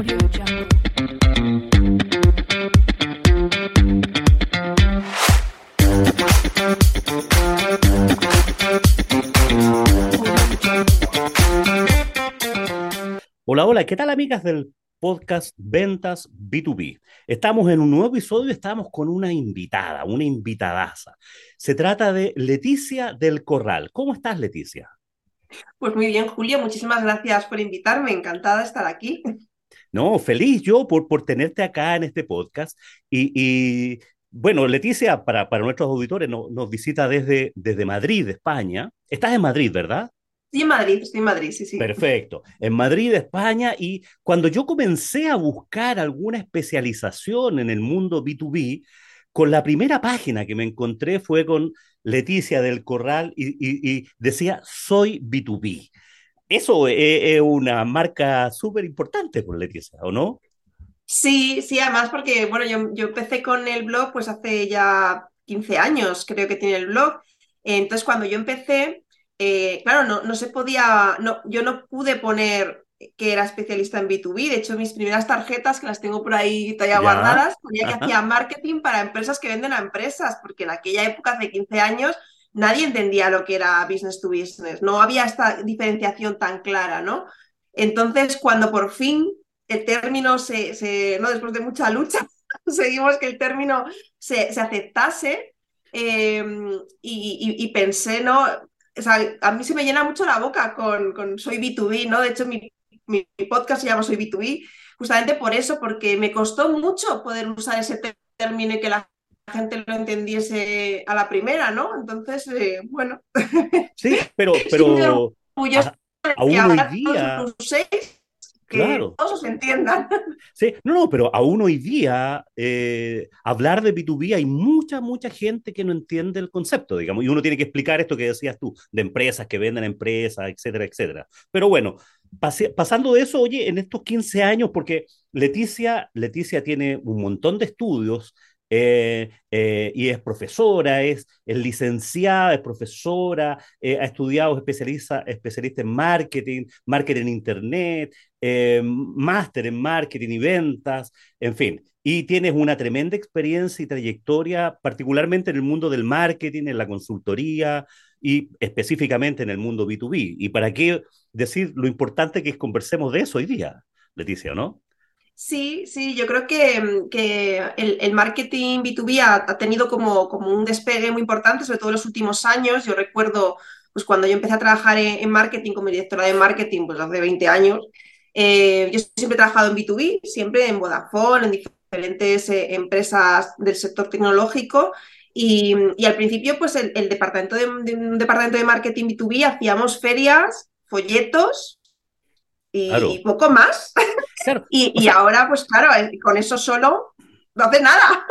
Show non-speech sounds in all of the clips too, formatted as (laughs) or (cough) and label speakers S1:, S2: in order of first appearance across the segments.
S1: Hola, hola, ¿qué tal amigas del podcast Ventas B2B? Estamos en un nuevo episodio y estamos con una invitada, una invitadaza. Se trata de Leticia del Corral. ¿Cómo estás, Leticia?
S2: Pues muy bien, Julio, muchísimas gracias por invitarme, encantada de estar aquí.
S1: No, feliz yo por, por tenerte acá en este podcast. Y, y, bueno, Leticia, para, para nuestros auditores, no- nos visita desde, desde Madrid, España. Estás en Madrid, ¿verdad?
S2: Estoy en Madrid, estoy en Madrid, sí, sí.
S1: Perfecto. En Madrid, España, y cuando yo comencé a buscar alguna especialización en el mundo B2B, con la primera página que me encontré fue con Leticia del Corral y, y- y decía, soy B2B. Eso es, es una marca súper importante por Leticia, ¿o no?
S2: Sí, sí, además porque, bueno, yo, yo empecé con el blog pues hace ya 15 años, creo que tiene el blog. Entonces, cuando yo empecé, eh, claro, no, no se podía, no, yo no pude poner que era especialista en B2B. De hecho, mis primeras tarjetas, que las tengo por ahí todavía guardadas, ponía que
S1: ajá.
S2: hacía marketing para empresas que venden a empresas, porque en aquella época, hace 15 años, nadie entendía lo que era business to business. No había esta diferenciación tan clara, ¿no? Entonces, cuando por fin el término se, se- ¿no? después de mucha lucha, (laughs) conseguimos que el término se, se aceptase eh, y, pensé, ¿no? A mí se me llena mucho la boca con, con Soy B2B, ¿no? De hecho, mi, mi- podcast se llama Soy B2B, justamente por eso, porque me costó mucho poder usar ese término y que la gente lo entendiese a la primera, ¿no? Entonces, eh, bueno,
S1: Sí, pero, (laughs) pero
S2: orgullosa
S1: a- aún hoy día,
S2: uséis, que
S1: claro.
S2: todos os entiendan. (laughs)
S1: Sí, no, no, pero aún hoy día eh, hablar de B2B hay mucha, mucha gente que no entiende el concepto, digamos, y uno tiene que explicar esto que decías tú, de empresas que venden empresas, etcétera, etcétera. Pero bueno, pase- pasando de eso, oye, en estos 15 años, porque Leticia, Leticia tiene un montón de estudios eh, eh, y es profesora, es, licenciada, es profesora, eh, ha estudiado especialista, especialista en marketing, marketing en internet, máster en marketing y ventas, en fin. Y tienes una tremenda experiencia y trayectoria, particularmente en el mundo del marketing, en la consultoría y específicamente en el mundo B2B. ¿Y para qué decir lo importante que es conversemos de eso hoy día, Leticia, ¿no?
S2: Sí, sí, yo creo que, que el, el marketing B2B ha, tenido como, como un despegue muy importante, sobre todo en los últimos años. Yo recuerdo, pues cuando yo empecé a trabajar en, marketing como directora de marketing, pues hace 20 años, eh, yo siempre he trabajado en B2B, siempre en Vodafone, en diferentes eh, empresas del sector tecnológico. Y, y al principio, pues el, departamento de, de un departamento de marketing B2B hacíamos ferias, folletos y,
S1: Claro.
S2: y poco más. (laughs)
S1: Claro,
S2: Y, y
S1: sea,
S2: ahora, pues claro, eh, con eso solo no hace nada.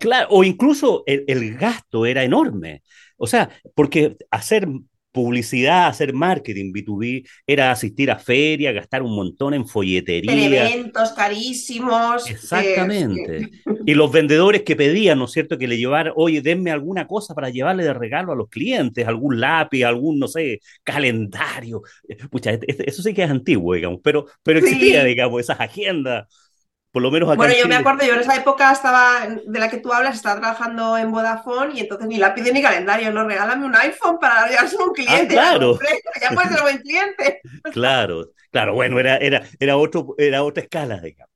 S1: claro, o incluso el, el gasto era enorme. O sea, porque hacer publicidad, hacer marketing B2B era asistir a ferias, gastar un montón en
S2: En
S1: folletería,
S2: eventos carísimos. eh,
S1: Exactamente. Y los vendedores que pedían, ¿no es cierto?, que le llevaran, oye, denme alguna cosa para llevarle de regalo a los clientes, algún lápiz, algún, no sé, calendario. Pucha, es- es- eso sí que es antiguo, digamos, pero, pero existía,
S2: Sí.
S1: digamos, esas agendas, por lo menos acá
S2: Bueno,
S1: en
S2: yo me acuerdo, yo en esa época estaba, de la que tú hablas, estaba trabajando en Vodafone y entonces ni lápiz ni calendario, no, regálame un iPhone para a un cliente.
S1: Ah, claro. (laughs)
S2: Ya puedes ser buen cliente. (laughs)
S1: Claro, claro, bueno, era, era, era, otro, era otra escala, digamos.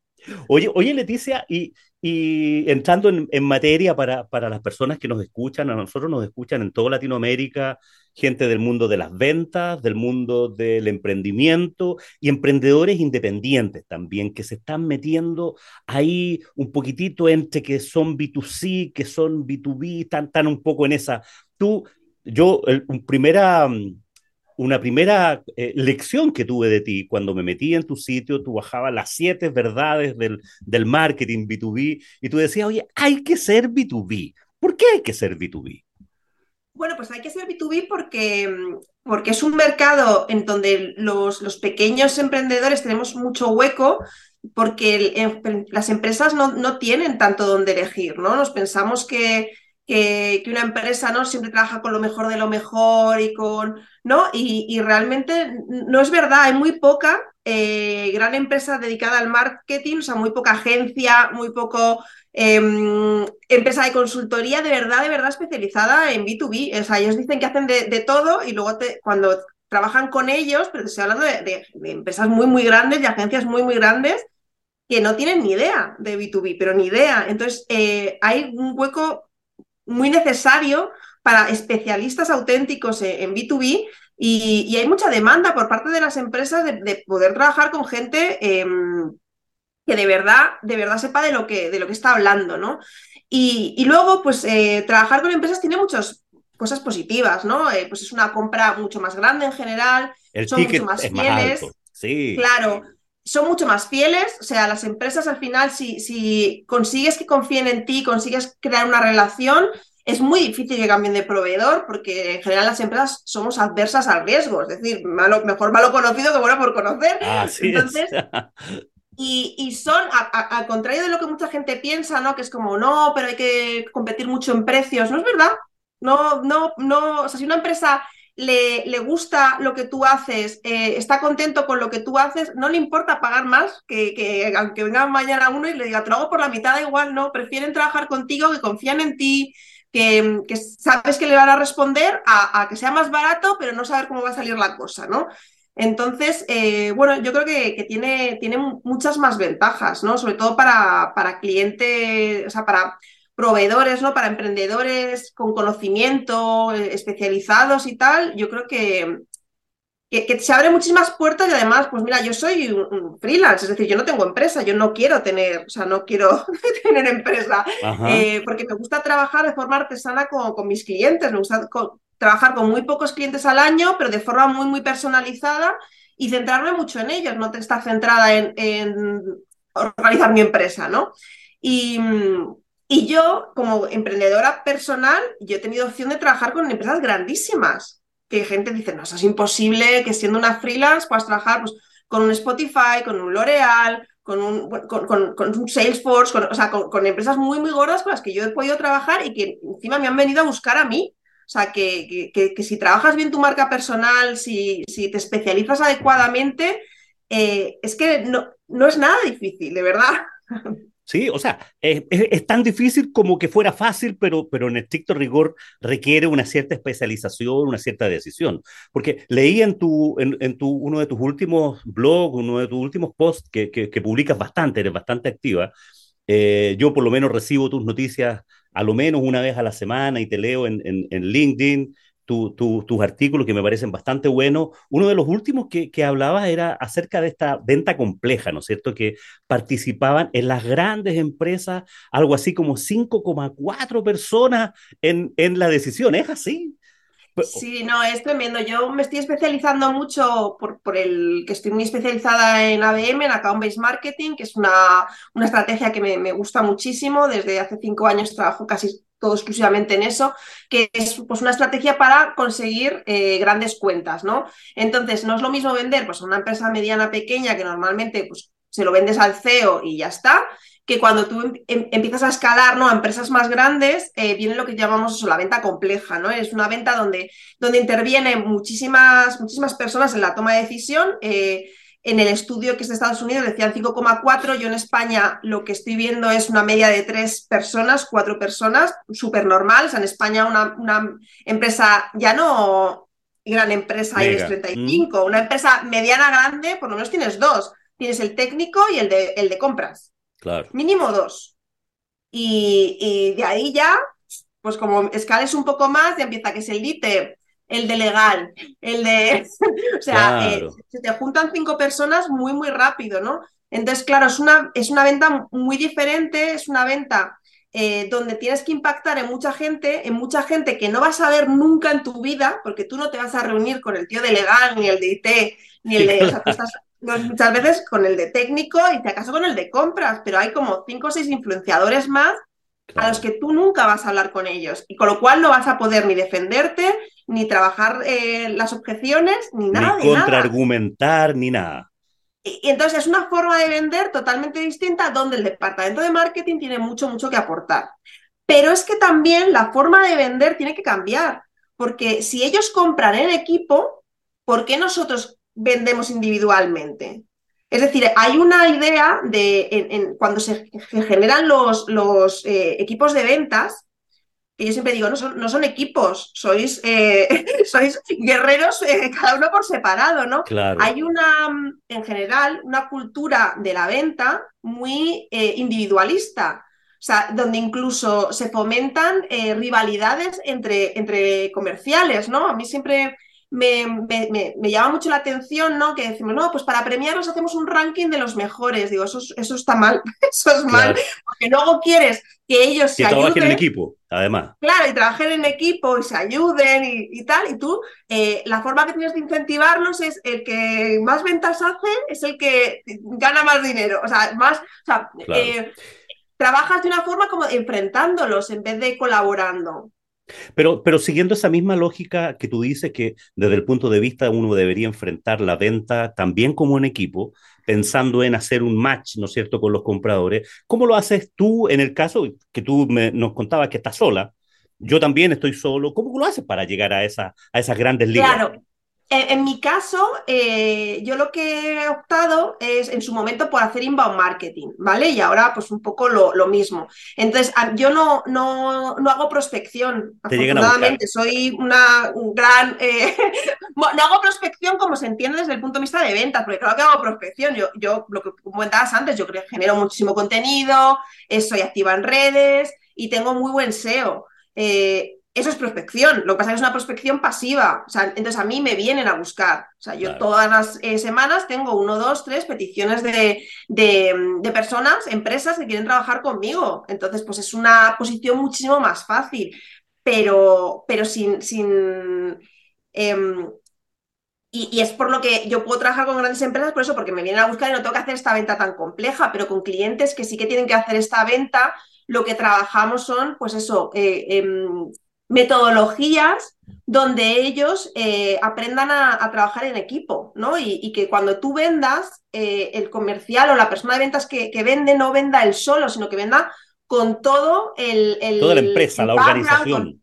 S1: Oye, oye Leticia, y, y entrando en, en materia para, para las personas que nos escuchan, a nosotros nos escuchan en toda Latinoamérica, gente del mundo de las ventas, del mundo del emprendimiento y emprendedores independientes también, que se están metiendo ahí un poquitito entre que son B2C, que son B2B, están, están un poco en esa. Tú, yo, primera mm, una primera eh, lección que tuve de ti cuando me metí en tu sitio, tú bajabas las siete verdades del, del marketing B2B y tú decías, oye, hay que ser B2B. ¿Por qué hay que ser B2B?
S2: Bueno, pues hay que ser B2B porque, porque es un mercado en donde los, los pequeños emprendedores tenemos mucho hueco porque las empresas no, no tienen tanto donde elegir, ¿no? Nos pensamos que, que, una empresa ¿no? siempre trabaja con lo mejor de lo mejor y con, ¿no? Y, y realmente no es verdad, hay muy poca eh, gran empresa dedicada al marketing, o sea, muy poca agencia, muy poco em, empresa de consultoría de verdad, de verdad especializada en B2B. O sea, ellos dicen que hacen de, todo y luego cuando trabajan con ellos, pero estoy hablando de, empresas muy, muy grandes y agencias muy, muy grandes que no tienen ni idea de B2B, pero ni idea. Entonces, eh, hay un hueco muy necesario para especialistas auténticos en, B2B y, hay mucha demanda por parte de las empresas de, poder trabajar con gente em, que de verdad, de verdad sepa de lo que, de lo que está hablando, ¿no? Y, luego, pues, eh, trabajar con empresas tiene muchas cosas positivas, ¿no? Eh, pues es una compra mucho más grande en general, son mucho más fieles.
S1: Sí.
S2: Claro, son mucho más fieles, o sea, las empresas al final, si, si consigues que confíen en ti, consigues crear una relación, es muy difícil que cambien de proveedor porque en general las empresas somos adversas al riesgo, es decir, malo, mejor malo conocido que bueno por conocer. (laughs) Entonces, y, son, al contrario de lo que mucha gente piensa, ¿no? Que es como, no, pero hay que competir mucho en precios. No es verdad. No, no, no. O sea, si una empresa le, gusta lo que tú haces, eh, está contento con lo que tú haces, no le importa pagar más que, que aunque venga mañana uno y le diga, te lo hago por la mitad, igual, no. Prefieren trabajar contigo, que confían en ti, que, sabes que le van a responder a, que sea más barato, pero no saber cómo va a salir la cosa, ¿no? Entonces, eh, bueno, yo creo que, tiene, tiene, muchas más ventajas, ¿no? Sobre todo para, para clientes, o sea, para proveedores, ¿no? Para emprendedores con conocimiento, eh, especializados y tal, yo creo que, que, se abren muchísimas puertas y además, pues mira, yo soy un, freelance, es decir, yo no tengo empresa, yo no quiero tener, o sea, no quiero (laughs) tener empresa, eh, porque me gusta trabajar de forma artesana con, mis clientes, me gusta trabajar con muy pocos clientes al año, pero de forma muy, muy personalizada y centrarme mucho en ellos, no estar centrada en, organizar mi empresa, ¿no? Y, y yo, como emprendedora personal, yo he tenido opción de trabajar con empresas grandísimas que gente dice, no, eso es imposible que siendo una freelance puedas trabajar pues, con un Spotify, con un L'Oreal, con un, con, un Salesforce, o sea, con, empresas muy, muy gordas con las que yo he podido trabajar y que encima me han venido a buscar a mí. O sea, que, que, si trabajas bien tu marca personal, si, si te especializas adecuadamente, eh, es que no, no es nada difícil, de verdad. (laughs)
S1: Sí, o sea, es, tan difícil como que fuera fácil, pero, pero en estricto rigor requiere una cierta especialización, una cierta decisión. Porque leí en, tu, en, tu, uno de tus últimos blogs, uno de tus últimos posts que, que, publicas bastante, eres bastante activa. Eh, yo por lo menos recibo tus noticias a lo menos una vez a la semana y te leo en, en, en LinkedIn tus artículos que me parecen bastante buenos. Uno de los últimos que, que hablabas era acerca de esta venta compleja, ¿no es cierto? Que participaban en las grandes empresas algo así como 5,4 personas en, en la decisión. ¿Es así?
S2: Sí, no, es tremendo. Yo me estoy especializando mucho por, por, el que estoy muy especializada en ABM, en Account Based Marketing, que es una, una estrategia que me, me, gusta muchísimo. Desde hace cinco años trabajo casi todo exclusivamente en eso, que es pues, una estrategia para conseguir eh, grandes cuentas, ¿no? Entonces, no es lo mismo vender pues, a una empresa mediana pequeña que normalmente pues, se lo vendes al CEO y ya está, que cuando tú em, em, empiezas a escalar ¿no? a empresas más grandes, eh, viene lo que llamamos eso, la venta compleja, ¿no? Es una venta donde, donde intervienen muchísimas, muchísimas personas en la toma de decisión. Eh, en el estudio que es de Estados Unidos decían 5,4. Yo en España lo que estoy viendo es una media de tres personas, cuatro personas, súper normal. O sea, en España una, una, empresa ya no gran empresa y es 35, una empresa mediana grande, por lo menos tienes dos. Tienes el técnico y el de, el de compras.
S1: Claro.
S2: Mínimo dos. Y, y de ahí ya, pues como escales un poco más, ya empieza que es el líder el de legal, el de... (laughs) o sea, eh, se te juntan cinco personas muy, muy rápido, ¿no? Entonces, claro, es una, es una venta muy diferente, es una venta eh, donde tienes que impactar en mucha gente, en mucha gente que no vas a ver nunca en tu vida, porque tú no te vas a reunir con el tío de legal, ni el de IT, ni el de... O sea, tú estás muchas veces con el de técnico y te acaso con el de compras, pero hay como cinco o seis influenciadores más a los que tú nunca vas a hablar con ellos y con lo cual no vas a poder ni defenderte, ni trabajar eh, las objeciones, ni nada.
S1: Ni contraargumentar, ni nada.
S2: Y, entonces es una forma de vender totalmente distinta donde el departamento de marketing tiene mucho, mucho que aportar. Pero es que también la forma de vender tiene que cambiar, porque si ellos compran en equipo, ¿por qué nosotros vendemos individualmente? Es decir, hay una idea de cuando se, generan los, los eh, equipos de ventas, que yo siempre digo, no son, no son equipos, sois, eh, (laughs) sois guerreros eh, cada uno por separado, ¿no?
S1: Claro.
S2: Hay una, en general, una cultura de la venta muy individualista. O sea, donde incluso se fomentan rivalidades entre, entre comerciales, ¿no? A mí siempre me, me, llama mucho la atención, ¿no? Que decimos, no, pues para premiarlos hacemos un ranking de los mejores. Digo, eso, eso está mal, (laughs) eso es mal, porque luego quieres que ellos se ayuden.
S1: trabajen en equipo, además.
S2: Claro, y trabajen en equipo y se ayuden y, tal. Y tú, eh, la forma que tienes de incentivarlos es el que más ventas hace, es el que gana más dinero. O sea, más, o sea, eh, trabajas de una forma como enfrentándolos en vez de colaborando.
S1: Pero, pero siguiendo esa misma lógica que tú dices que desde el punto de vista uno debería enfrentar la venta también como un equipo, pensando en hacer un match, ¿no es cierto?, con los compradores. ¿Cómo lo haces tú en el caso que tú nos contabas que estás sola? Yo también estoy solo. ¿Cómo lo haces para llegar a, esa, a esas grandes ligas?
S2: Claro, en, mi caso, eh, yo lo que he optado es en su momento por hacer inbound marketing, ¿vale? Y ahora pues un poco lo, mismo. Entonces, yo no, no, no hago prospección, afortunadamente, soy una gran... Eh, (laughs) no hago prospección como se entiende desde el punto de vista de ventas, porque claro que hago prospección, yo, yo lo que comentabas antes, yo creo, genero muchísimo contenido, eh, soy activa en redes y tengo muy buen SEO. Eh, eso es prospección. Lo que pasa es que es una prospección pasiva. O sea, entonces a mí me vienen a buscar. O sea, yo todas las eh, semanas tengo uno, dos, tres peticiones de, de, personas, empresas que quieren trabajar conmigo. Entonces, pues es una posición muchísimo más fácil. Pero, pero sin. sin em, y, y, es por lo que yo puedo trabajar con grandes empresas, por eso, porque me vienen a buscar y no tengo que hacer esta venta tan compleja, pero con clientes que sí que tienen que hacer esta venta, lo que trabajamos son, pues eso, eh, em, metodologías donde ellos eh, aprendan a, trabajar en equipo, ¿no? Y, que cuando tú vendas, eh, el comercial o la persona de ventas que, vende no venda él solo, sino que venda con todo el...
S1: toda la empresa, la organización.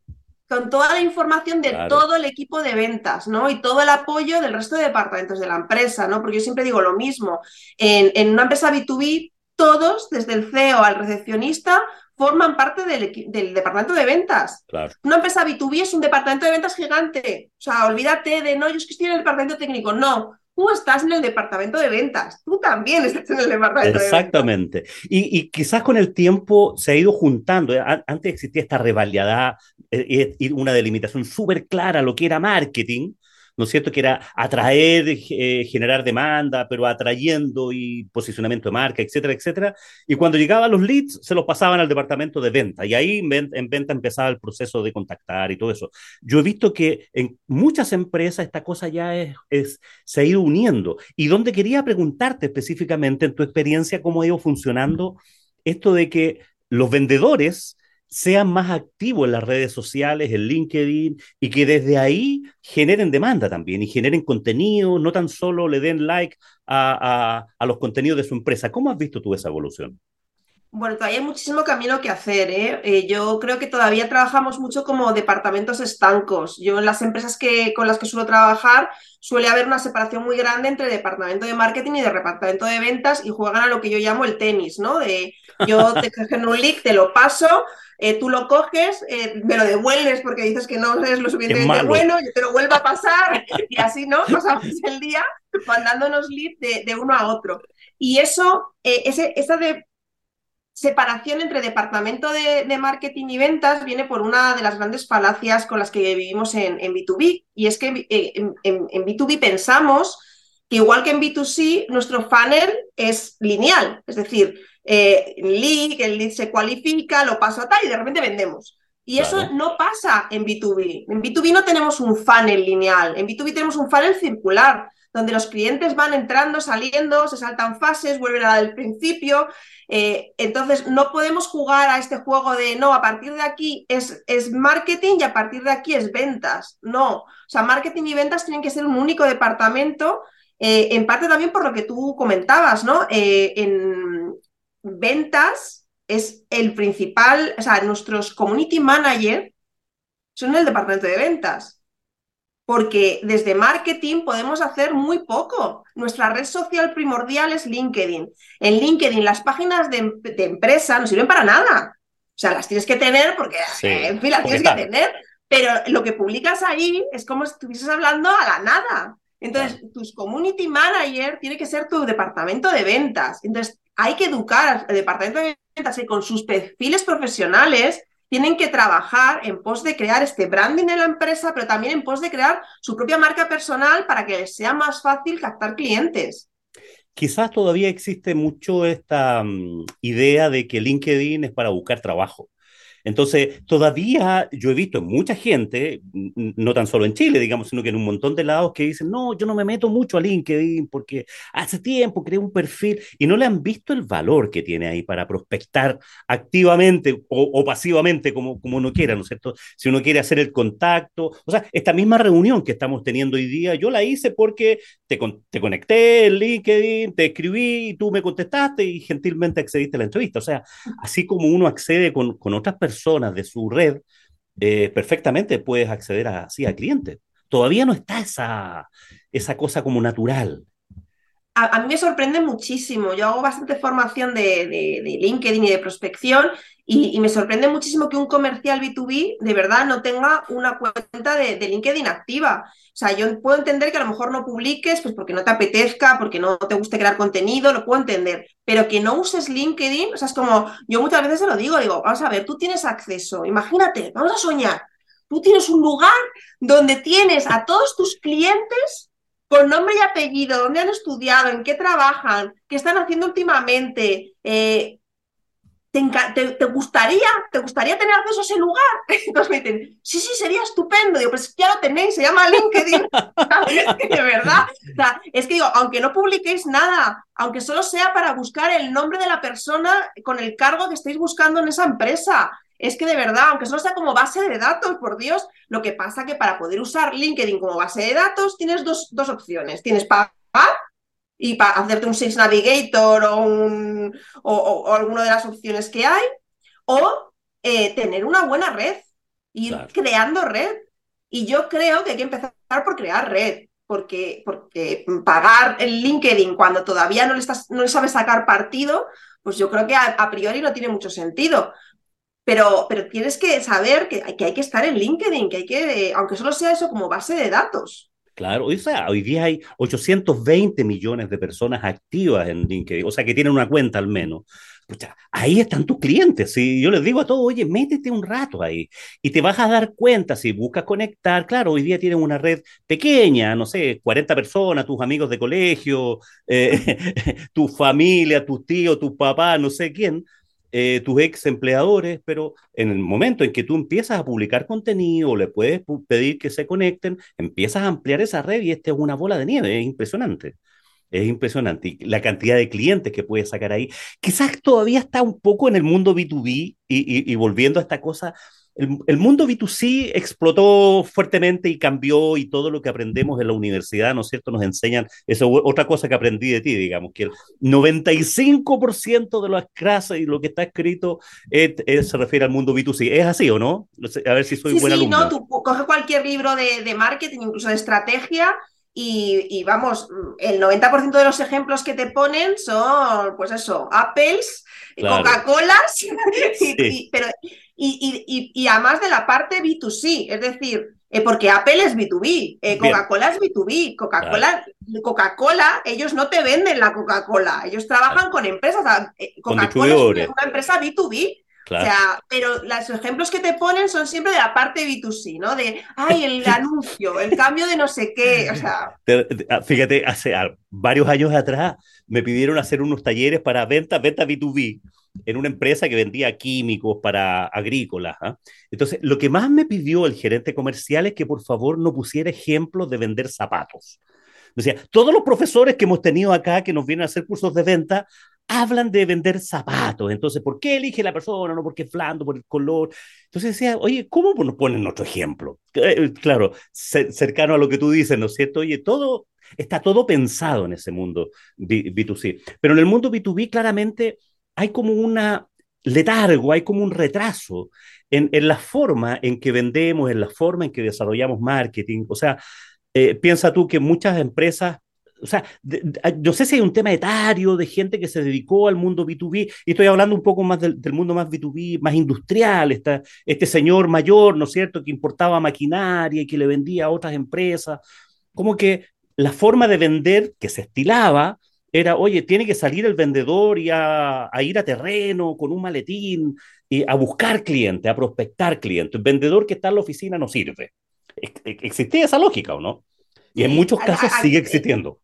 S2: Con, toda la información de todo el equipo de ventas, ¿no? Y todo el apoyo del resto de departamentos de la empresa, ¿no? Porque yo siempre digo lo mismo, en, en una empresa B2B, todos, desde el CEO al recepcionista, forman parte del, del, departamento de ventas.
S1: Claro.
S2: Una empresa B2B es un departamento de ventas gigante. O sea, olvídate de, no, yo es que estoy en el departamento técnico. No, tú estás en el departamento de ventas. Tú también estás en el departamento
S1: de ventas. Exactamente. Y, quizás con el tiempo se ha ido juntando. Antes existía esta rivalidad eh, y una delimitación súper clara lo que era marketing ¿no es cierto? Que era atraer, eh, generar demanda, pero atrayendo y posicionamiento de marca, etcétera, etcétera. Y cuando llegaban los leads, se los pasaban al departamento de venta. Y ahí en venta empezaba el proceso de contactar y todo eso. Yo he visto que en muchas empresas esta cosa ya es, es se ha ido uniendo. Y donde quería preguntarte específicamente en tu experiencia cómo ha ido funcionando esto de que los vendedores sean más activos en las redes sociales, en LinkedIn, y que desde ahí generen demanda también y generen contenido, no tan solo le den like a, los contenidos de su empresa. ¿Cómo has visto tú esa evolución?
S2: Bueno, todavía hay muchísimo camino que hacer. ¿eh? Eh, yo creo que todavía trabajamos mucho como departamentos estancos. Yo en las empresas que, con las que suelo trabajar suele haber una separación muy grande entre departamento de marketing y de departamento de ventas y juegan a lo que yo llamo el tenis, ¿no? De yo te (laughs) genero un link, te lo paso, eh, tú lo coges, eh, me lo devuelves porque dices que no eres lo suficientemente bueno, yo te lo vuelvo a pasar y así, ¿no? Pasamos el día mandándonos leads de, uno a otro. Y eso, eh, ese, esa de separación entre departamento de, marketing y ventas viene por una de las grandes falacias con las que vivimos en, B2B. Y es que en, en B2B pensamos que igual que en B2C, nuestro funnel es lineal. Es decir, eh, lead, el lead se cualifica, lo paso a tal y de repente vendemos. Y eso no pasa en B2B. En B2B no tenemos un funnel lineal, en B2B tenemos un funnel circular, donde los clientes van entrando, saliendo, se saltan fases, vuelven a al principio. Eh, entonces, no podemos jugar a este juego de, no, a partir de aquí es, es, marketing y a partir de aquí es ventas. No, o sea, marketing y ventas tienen que ser un único departamento, eh, en parte también por lo que tú comentabas, ¿no? en, ventas es el principal, o sea, nuestros community manager son el departamento de ventas. Porque desde marketing podemos hacer muy poco. Nuestra red social primordial es LinkedIn. En LinkedIn las páginas de, empresa no sirven para nada. O sea, las tienes que tener porque, en fin, las tienes que tener, pero lo que publicas ahí es como si estuvieses hablando a la nada. Entonces, tus community manager tiene que ser tu departamento de ventas. Entonces, hay que educar al departamento de ventas y con sus perfiles profesionales tienen que trabajar en pos de crear este branding en la empresa, pero también en pos de crear su propia marca personal para que les sea más fácil captar clientes.
S1: Quizás todavía existe mucho esta mm, idea de que LinkedIn es para buscar trabajo. Entonces, todavía yo he visto mucha gente, no tan solo en Chile, digamos, sino que en un montón de lados que dicen, no, yo no me meto mucho a LinkedIn porque hace tiempo creé un perfil y no le han visto el valor que tiene ahí para prospectar activamente o, pasivamente, como, como uno quiera, ¿no es cierto? Si uno quiere hacer el contacto, o sea, esta misma reunión que estamos teniendo hoy día, yo la hice porque te, te conecté en LinkedIn, te escribí, y tú me contestaste y gentilmente accediste a la entrevista. O sea, así como uno accede con, con otras personas, personas de su red, eh, perfectamente puedes acceder así a clientes. Todavía no está esa, esa cosa como natural.
S2: A, mí me sorprende muchísimo. Yo hago bastante formación de, de, LinkedIn y de prospección y, me sorprende muchísimo que un comercial B2B de verdad no tenga una cuenta de, de, LinkedIn activa. O sea, yo puedo entender que a lo mejor no publiques pues porque no te apetezca, porque no te guste crear contenido, lo puedo entender, pero que no uses LinkedIn, o sea, es como, yo muchas veces se lo digo, digo, vamos a ver, tú tienes acceso, imagínate, vamos a soñar, tú tienes un lugar donde tienes a todos tus clientes con nombre y apellido, dónde han estudiado, en qué trabajan, qué están haciendo últimamente, eh, ¿Te, gustaría, ¿te gustaría tener acceso a ese lugar? (laughs) Entonces me dicen, sí, sí, sería estupendo. Digo, pues ya lo tenéis, se llama LinkedIn. (laughs) es que de verdad, o sea, es que digo, aunque no publiquéis nada, aunque solo sea para buscar el nombre de la persona con el cargo que estéis buscando en esa empresa, es que de verdad, aunque solo sea como base de datos, por Dios, lo que pasa que para poder usar LinkedIn como base de datos tienes dos, dos opciones. Tienes pagar y para hacerte un Sales Navigator o, un, o, alguna de las opciones que hay, o eh, tener una buena red, ir creando red. Y yo creo que hay que empezar por crear red, porque, porque pagar el LinkedIn cuando todavía no le, estás, no le sabes sacar partido, pues yo creo que a, priori no tiene mucho sentido. Pero, pero, tienes que saber que, hay que estar en LinkedIn, que hay que, aunque solo sea eso como base de datos.
S1: Claro, o sea, hoy día hay 820 millones de personas activas en LinkedIn, o sea, que tienen una cuenta al menos. Pucha, ahí están tus clientes. Si yo les digo a todos, oye, métete un rato ahí y te vas a dar cuenta si buscas conectar. Claro, hoy día tienen una red pequeña, no sé, 40 personas, tus amigos de colegio, eh, (laughs) tu familia, tus tíos, tus papás, no sé quién eh, tus ex empleadores, pero en el momento en que tú empiezas a publicar contenido, le puedes pedir que se conecten, empiezas a ampliar esa red y esta es una bola de nieve, es impresionante. Es impresionante la cantidad de clientes que puedes sacar ahí. Quizás todavía está un poco en el mundo B2B y volviendo a esta cosa el, mundo B2C explotó fuertemente y cambió y todo lo que aprendemos en la universidad, ¿no es cierto?, nos enseñan, eso otra cosa que aprendí de ti, digamos, que el 95% de las clases y lo que está escrito se refiere al mundo B2C. ¿Es así o no? A ver si soy
S2: sí,
S1: buena
S2: sí, no, tú coges cualquier libro de, de marketing, incluso de estrategia, y, vamos, el 90% de los ejemplos que te ponen son, pues eso, Apples, Coca-Colas, (laughs) pero y, además de la parte B2C, es decir, eh, porque Apple es B2B, eh, Coca-Cola es B2B, Coca-Cola, Coca-Cola, ellos no te venden la Coca-Cola, ellos trabajan con empresas, eh, Coca-Cola es una empresa B2B. O sea, pero los ejemplos que te ponen son siempre de la parte B2C, ¿no? De, ay, el (laughs) anuncio, el cambio de no sé qué, o sea...
S1: Ah, fíjate, hace varios años atrás me pidieron hacer unos talleres para venta, venta B2B en una empresa que vendía químicos para agrícolas. ¿ah? Entonces, lo que más me pidió el gerente comercial es que por favor no pusiera ejemplos de vender zapatos. Decía, todos los profesores que hemos tenido acá que nos vienen a hacer cursos de venta hablan de vender zapatos. Entonces, ¿por qué elige la persona? No porque es blando, por el color. Entonces decía, oye, ¿cómo nos ponen otro ejemplo? Eh, claro, cercano a lo que tú dices, ¿no es cierto? Oye, todo está todo pensado en ese mundo B2C. Pero en el mundo B2B, claramente hay como una letargo, hay como un retraso en, en, la forma en que vendemos, en la forma en que desarrollamos marketing. O sea, eh, piensa tú que muchas empresas o sea, no sé si hay un tema etario de gente que se dedicó al mundo B2B, y estoy hablando un poco más del, mundo más B2B, más industrial, esta, este señor mayor, ¿no es cierto?, que importaba maquinaria y que le vendía a otras empresas, como que la forma de vender que se estilaba era, oye, tiene que salir el vendedor y a, ir a terreno con un maletín y a buscar clientes, a prospectar clientes. El vendedor que está en la oficina no sirve. ¿Existía esa lógica o no? Y en muchos casos sigue existiendo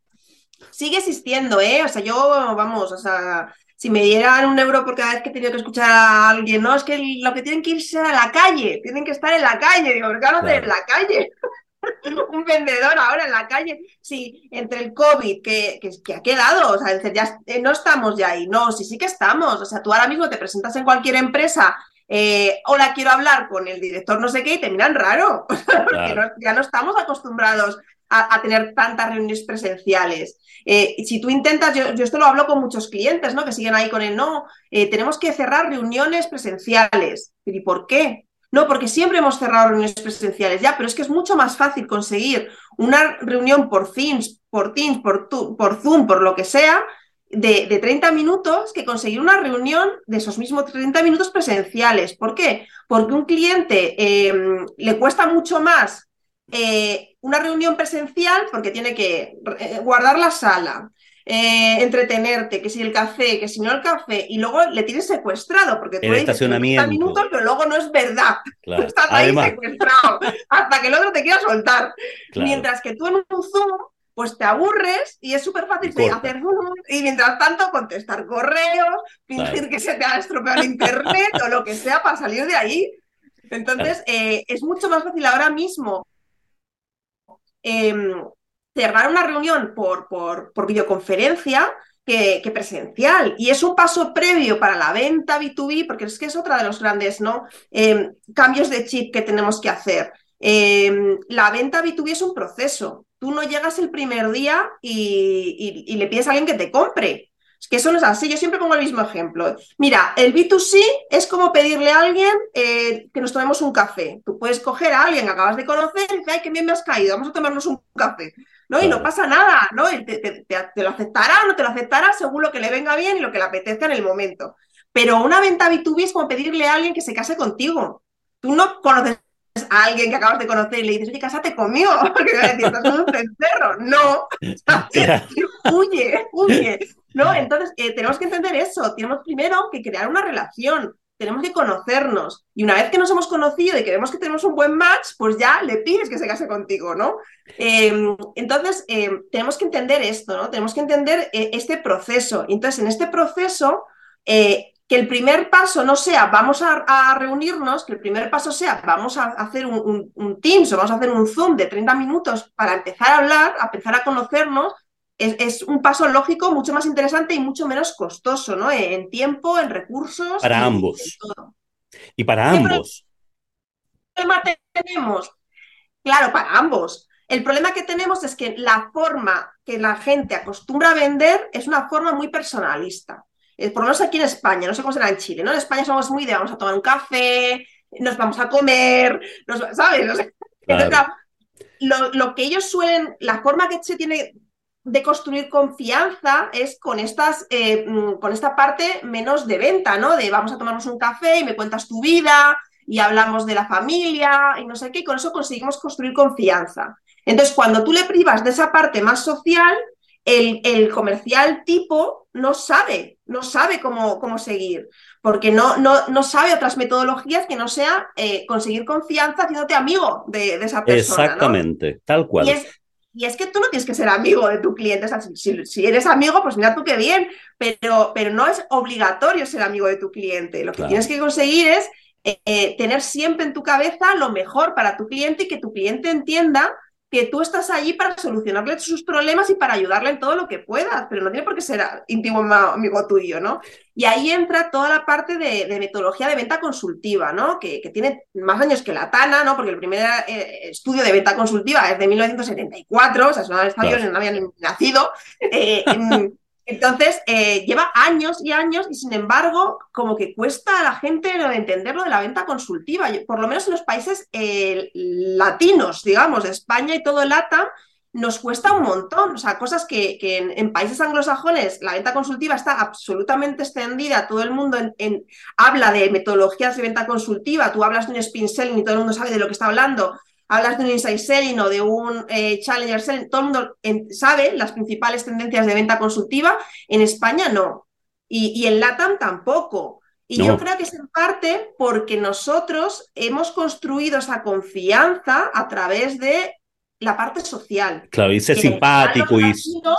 S2: sigue existiendo, ¿eh? O sea, yo, vamos, o sea, si me dieran un euro por cada vez que he tenido que escuchar a alguien, no, es que lo que tienen que irse a la calle, tienen que estar en la calle, digo, ¿por qué no en la calle? (laughs) un vendedor ahora en la calle. Sí, entre el COVID, que, que, ha quedado, o sea, ya eh, no estamos ya ahí, no, sí, sí que estamos. O sea, tú ahora mismo te presentas en cualquier empresa, eh, hola, quiero hablar con el director no sé qué, y te miran raro, (laughs) porque ya no estamos acostumbrados a, tener tantas reuniones presenciales. Eh, si tú intentas, yo, esto lo hablo con muchos clientes, ¿no? Que siguen ahí con el no, eh, tenemos que cerrar reuniones presenciales. ¿Y por qué? No, porque siempre hemos cerrado reuniones presenciales, ya, pero es que es mucho más fácil conseguir una reunión por Teams, por Teams, por, por Zoom, por lo que sea, de, de, 30 minutos que conseguir una reunión de esos mismos 30 minutos presenciales. ¿Por qué? Porque un cliente eh, le cuesta mucho más eh, una reunión presencial porque tiene que eh, guardar la sala, eh, entretenerte, que si el café, que si no el café, y luego le tienes secuestrado, porque tú
S1: el estacionamiento.
S2: minutos, pero luego no es verdad. (laughs) Estás ahí secuestrado hasta que el otro te quiera soltar. Mientras que tú en un Zoom, pues te aburres y es súper fácil hacer Zoom y mientras tanto contestar correos, fingir que se te ha estropeado el internet o lo que sea para salir de ahí. Entonces, es mucho más fácil ahora mismo Em, cerrar una reunión por, por, videoconferencia que, presencial. Y es un paso previo para la venta B2B, porque es que es otra de los grandes ¿no? Em, cambios de chip que tenemos que hacer. Em, la venta B2B es un proceso. Tú no llegas el primer día y, le pides a alguien que te compre. Es que eso no es así. Yo siempre pongo el mismo ejemplo. Mira, el B2C es como pedirle a alguien eh, que nos tomemos un café. Tú puedes coger a alguien que acabas de conocer y decir, ay, qué bien me has caído, vamos a tomarnos un café. ¿No? Y no pasa nada, ¿no? Te, lo aceptará o no te lo aceptará según lo que le venga bien y lo que le apetezca en el momento. Pero una venta B2B es como pedirle a alguien que se case contigo. Tú no conoces a alguien que acabas de conocer y le dices, oye, cásate conmigo, (laughs) porque va a decir, estás un cencerro. No, (laughs) huye, huye. ¿no? Entonces, eh, tenemos que entender eso. Tenemos primero que crear una relación. Tenemos que conocernos. Y una vez que nos hemos conocido y que vemos que tenemos un buen match, pues ya le pides que se case contigo, ¿no? Em, entonces, em, tenemos que entender esto, ¿no? Tenemos que entender eh, este proceso. Entonces, en este proceso, eh, que el primer paso no sea vamos a, reunirnos, que el primer paso sea vamos a hacer un, Teams o vamos a hacer un Zoom de 30 minutos para empezar a hablar, a empezar a conocernos, es, un paso lógico mucho más interesante y mucho menos costoso, ¿no? En tiempo, en recursos.
S1: Para ambos. Y para ambos.
S2: ¿Qué problema tenemos? Claro, para ambos. El problema que tenemos es que la forma que la gente acostumbra a vender es una forma muy personalista. Eh, por lo menos aquí en España, no sé cómo será en Chile, ¿no? En España somos muy de vamos a tomar un café, nos vamos a comer, ¿sabes? lo, lo, que ellos suelen, la forma que se tiene de construir confianza es con, estas, eh, mm, con esta parte menos de venta, ¿no? De vamos a tomarnos un café y me cuentas tu vida y hablamos de la familia y no sé qué, y con eso conseguimos construir confianza. Entonces, cuando tú le privas de esa parte más social, el, el comercial tipo no sabe, no sabe cómo, cómo seguir, porque no, no, no, sabe otras metodologías que no sea eh, conseguir confianza haciéndote amigo de, esa persona.
S1: Exactamente, tal cual.
S2: Y es que tú no tienes que ser amigo de tu cliente. si, eres amigo, pues mira tú qué bien, pero, pero no es obligatorio ser amigo de tu cliente. Lo que tienes que conseguir es eh, eh, tener siempre en tu cabeza lo mejor para tu cliente y que tu cliente entienda que tú estás allí para solucionarle sus problemas y para ayudarle en todo lo que puedas, pero no tiene por qué ser íntimo amigo tuyo, ¿no? Y ahí entra toda la parte de, metodología de venta consultiva, ¿no? Que, tiene más años que la TANA, ¿no? Porque el primer eh, estudio de venta consultiva es de 1974, o sea, son años no habían nacido. Eh, Entonces, eh, lleva años y años y sin embargo, como que cuesta a la gente lo de de la venta consultiva. Por lo menos en los países eh, latinos, digamos, España y todo el LATAM, nos cuesta un montón. O sea, cosas que, en, países anglosajones la venta consultiva está absolutamente extendida, todo el mundo habla de metodologías de venta consultiva, tú hablas de un spin selling y todo el mundo sabe de lo que está hablando, hablas de un inside selling o de un eh, challenger selling, todo el mundo sabe las principales tendencias de venta consultiva, en España no. Y, en LATAM tampoco. Y yo creo que es en parte porque nosotros hemos construido esa confianza a través de la parte social.
S1: Claro, y ser simpático y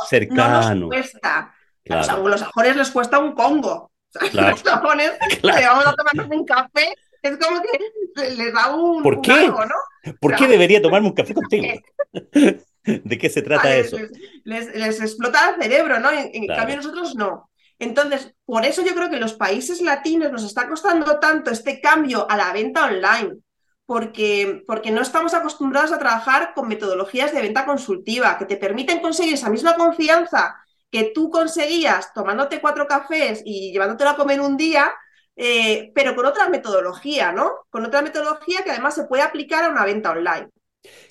S1: cercano.
S2: No cuesta. A los anglosajones les cuesta un congo. Claro. Los anglosajones (laughs) vamos a tomarnos un café, es como que les da un.
S1: ¿Por qué? ¿no? ¿Por qué debería tomarme un café contigo? (laughs) ¿De qué se trata eso?
S2: Les, les, explota el cerebro, ¿no? En, cambio, nosotros no. Entonces, por eso yo creo que los países latinos nos está costando tanto este cambio a la venta online porque, porque no estamos acostumbrados a trabajar con metodologías de venta consultiva que te permiten conseguir esa misma confianza que tú conseguías tomándote cuatro cafés y llevándotelo a comer un día, eh, pero con otra metodología, ¿no? Con otra metodología que además se puede aplicar a una venta online.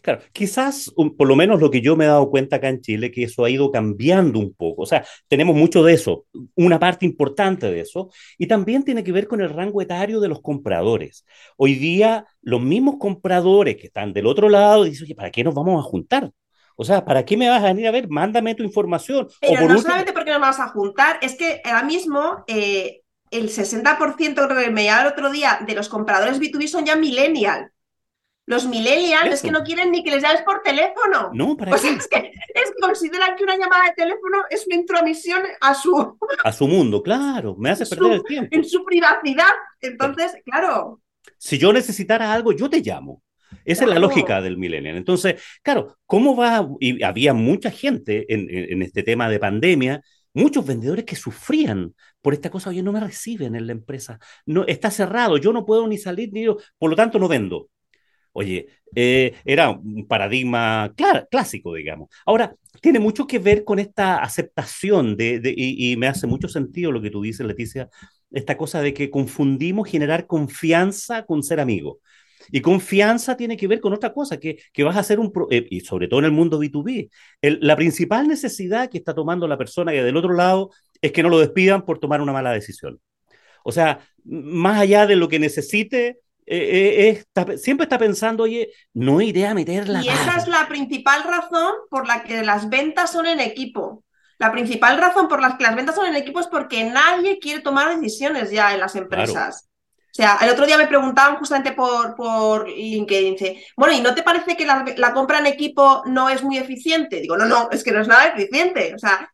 S1: Claro, quizás, por lo menos lo que yo me he dado cuenta acá en Chile, que eso ha ido cambiando un poco. O sea, tenemos mucho de eso, una parte importante de eso, y también tiene que ver con el rango etario de los compradores. Hoy día, los mismos compradores que están del otro lado dicen, oye, ¿para qué nos vamos a juntar? O sea, ¿para qué me vas a venir a ver? Mándame tu información.
S2: Pero no solamente porque nos vamos a juntar, es que ahora mismo eh, el 60%, creo que me el otro día, de los compradores B2B son ya millennial. Los millennials es que no quieren ni que les llames por teléfono.
S1: No, para (laughs) qué?
S2: Es que, es consideran que una llamada de teléfono es una intromisión a su... (laughs)
S1: A su mundo, claro. Me hace perder el tiempo.
S2: En su privacidad. Entonces, claro.
S1: Si yo necesitara algo, yo te llamo. Esa es la lógica del millennial. Entonces, claro, ¿cómo va? Y había mucha gente en, en, este tema de pandemia, muchos vendedores que sufrían por esta cosa, oye, no me reciben en la empresa, no, está cerrado, yo no puedo ni salir, ni yo, por lo tanto no vendo. Oye, eh, era un paradigma clásico, digamos. Ahora, tiene mucho que ver con esta aceptación de, y, me hace mucho sentido lo que tú dices, Leticia, esta cosa de que confundimos generar confianza con ser amigo. Y confianza tiene que ver con otra cosa, que, que vas a hacer un, eh, y sobre todo en el mundo B2B, la principal necesidad que está tomando la persona que del otro lado es que no lo despidan por tomar una mala decisión. O sea, más allá de lo que necesite, eh, eh, siempre está pensando, oye, no iré a meterla.
S2: Y esa es la principal razón por la que las ventas son en equipo. La principal razón por la que las ventas son en equipo es porque nadie quiere tomar decisiones ya en las empresas. O sea, el otro día me preguntaban justamente por, por LinkedIn, dice, bueno, ¿y no te parece que la, compra en equipo no es muy eficiente? Digo, no, no, es que no es nada eficiente. O sea,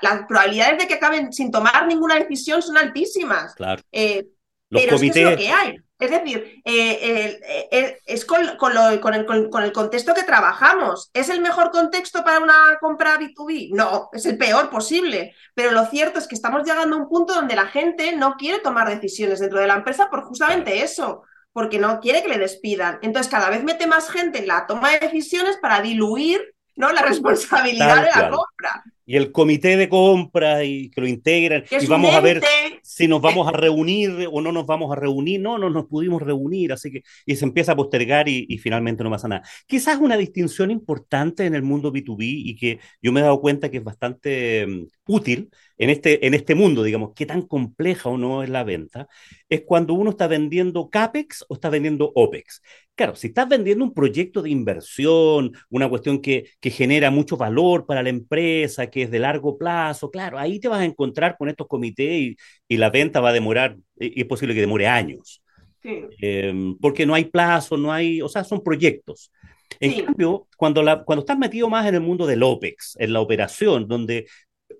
S2: las probabilidades de que acaben sin tomar ninguna decisión son altísimas.
S1: Claro.
S2: Eh, pero es, lo que hay. Es decir, eh, eh, es con, el, contexto que trabajamos. ¿Es el mejor contexto para una compra B2B? No, es el peor posible. Pero lo cierto es que estamos llegando a un punto donde la gente no quiere tomar decisiones dentro de la empresa por justamente eso, porque no quiere que le despidan. Entonces, cada vez mete más gente en la toma de decisiones para diluir ¿no? la (laughs) responsabilidad de la compra
S1: y el comité de compra y que lo integran y vamos a ver si nos vamos a (laughs) reunir o no nos vamos a reunir. No, no nos pudimos reunir, así que y se empieza a postergar y, y, finalmente no pasa nada. Quizás una distinción importante en el mundo B2B y que yo me he dado cuenta que es bastante um, útil en este, en este mundo, digamos, qué tan compleja o no es la venta, es cuando uno está vendiendo CAPEX o está vendiendo OPEX. Claro, si estás vendiendo un proyecto de inversión, una cuestión que, que genera mucho valor para la empresa, que es de largo plazo, claro, ahí te vas a encontrar con estos comités y, la venta va a demorar, y es posible que demore años. Em, porque no hay plazo, no hay, o sea, son proyectos. En cambio, cuando, la, cuando estás metido más en el mundo del OPEX, en la operación, donde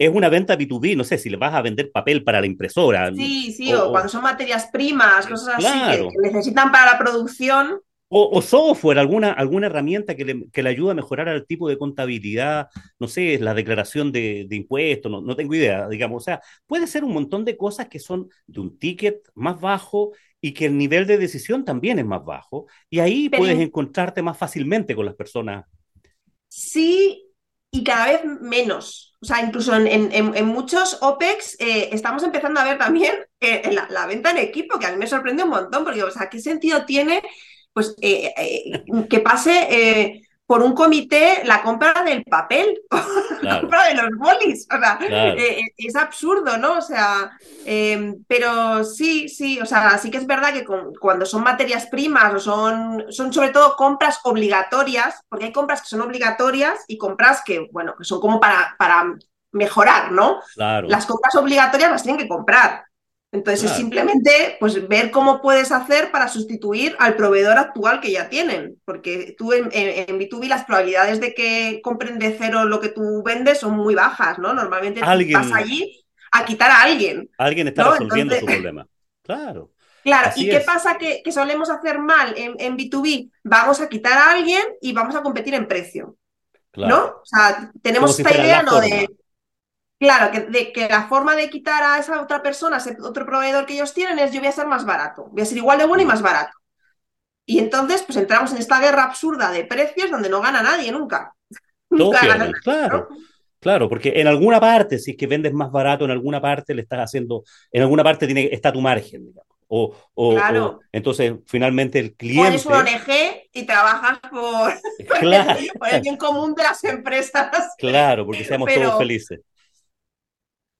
S1: es una venta B2B, no sé si le vas a vender papel para la impresora.
S2: Sí, sí, o, cuando son materias primas, cosas así que, necesitan para la producción.
S1: O, software, alguna, alguna herramienta que le, que le ayude a mejorar el tipo de contabilidad, no sé, la declaración de, de impuestos, no, no, tengo idea, digamos. O sea, puede ser un montón de cosas que son de un ticket más bajo y que el nivel de decisión también es más bajo. Y ahí puedes encontrarte más fácilmente con las personas.
S2: Sí, y cada vez menos. O sea, incluso en, en, en muchos OPEX eh, estamos empezando a ver también eh, la, venta en equipo, que a mí me sorprende un montón, porque, o sea, ¿qué sentido tiene pues eh, que pase por un comité la compra del papel, (laughs) la compra de los bolis. O sea, eh, eh, es absurdo, ¿no? O sea, eh, pero sí, sí, o sea, sí que es verdad que cuando son materias primas o son, son sobre todo compras obligatorias, porque hay compras que son obligatorias y compras que, bueno, que son como para, para mejorar, ¿no?
S1: Claro.
S2: Las compras obligatorias las tienen que comprar. Entonces es simplemente pues, ver cómo puedes hacer para sustituir al proveedor actual que ya tienen, porque tú en, en, B2B las probabilidades de que compren de cero lo que tú vendes son muy bajas, ¿no? Normalmente
S1: ¿Alguien,
S2: vas allí a quitar a alguien.
S1: Alguien está
S2: ¿no?
S1: resolviendo
S2: Entonces,
S1: su (laughs) problema. Claro.
S2: Claro,
S1: Así
S2: ¿y qué pasa que, que, solemos hacer mal en, en, B2B? Vamos a quitar a alguien y vamos a competir en precio.
S1: Claro.
S2: ¿No? O sea, tenemos esta idea, ¿no? De, Claro, que, de, que, la forma de quitar a esa otra persona, ese otro proveedor que ellos tienen es yo voy a ser más barato, voy a ser igual de bueno y más barato. Y entonces, pues entramos en esta guerra absurda de precios donde no gana nadie nunca. (laughs) Nunca gana
S1: claro.
S2: ¿no?
S1: Claro, porque en alguna parte, si es que vendes más barato, en alguna parte le estás haciendo, en alguna parte tiene, está tu margen, digamos. O, o,
S2: Claro.
S1: o, entonces, finalmente el cliente.
S2: eres un ONG y trabajas por, (laughs)
S1: Claro.
S2: por el bien común de las empresas.
S1: Claro, porque seamos
S2: Pero-
S1: todos felices.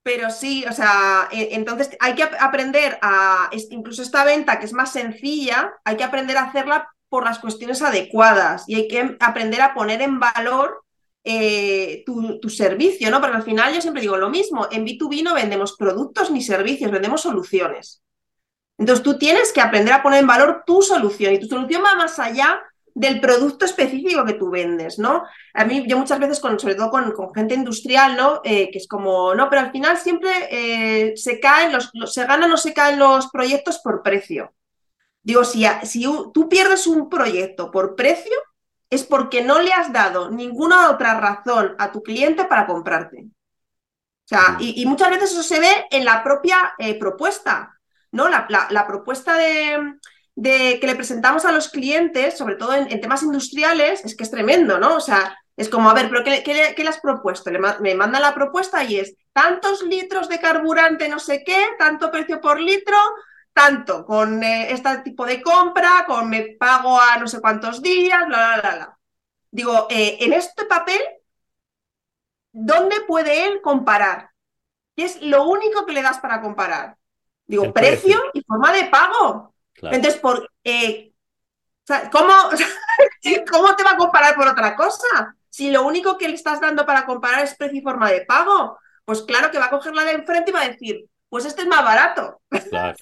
S2: Pero sí, o sea, eh, entonces hay que ap- aprender a, incluso esta venta que es más sencilla, hay que aprender a hacerla por las cuestiones adecuadas y hay que aprender a poner en valor eh, tu, tu servicio, ¿no? Porque al final yo siempre digo lo mismo, en B2B no vendemos productos ni servicios, vendemos soluciones. Entonces tú tienes que aprender a poner en valor tu solución y tu solución va más allá del producto específico que tú vendes, ¿no? A mí, yo muchas veces, con, sobre todo con, con gente industrial, ¿no? Eh, que es como, no, pero al final siempre eh, se caen, los, los- se ganan o se caen los proyectos por precio. Digo, si, si tú pierdes un proyecto por precio, es porque no le has dado ninguna otra razón a tu cliente para comprarte. O sea, y, y muchas veces eso se ve en la propia eh, propuesta, ¿no? La, la- la propuesta de, de que le presentamos a los clientes, sobre todo en, en temas industriales, es que es tremendo, ¿no? O sea, es como, a ver, pero ¿qué, qué le- qué le has propuesto? Le me mandan la propuesta y es tantos litros de carburante, no sé qué, tanto precio por litro, tanto, con eh, este tipo de compra, con me pago a no sé cuántos días, bla, bla, bla, bla. Digo, eh, en este papel, ¿dónde puede él comparar? ¿Qué es lo único que le das para comparar? Digo, precio. y forma de pago.
S1: Claro.
S2: Entonces, por, eh, ¿cómo, (laughs) ¿cómo te va a comparar por otra cosa? Si lo único que le estás dando para comparar es precio y forma de pago, pues claro que va a coger la de enfrente y va a decir, pues este es más barato. (laughs)
S1: Claro.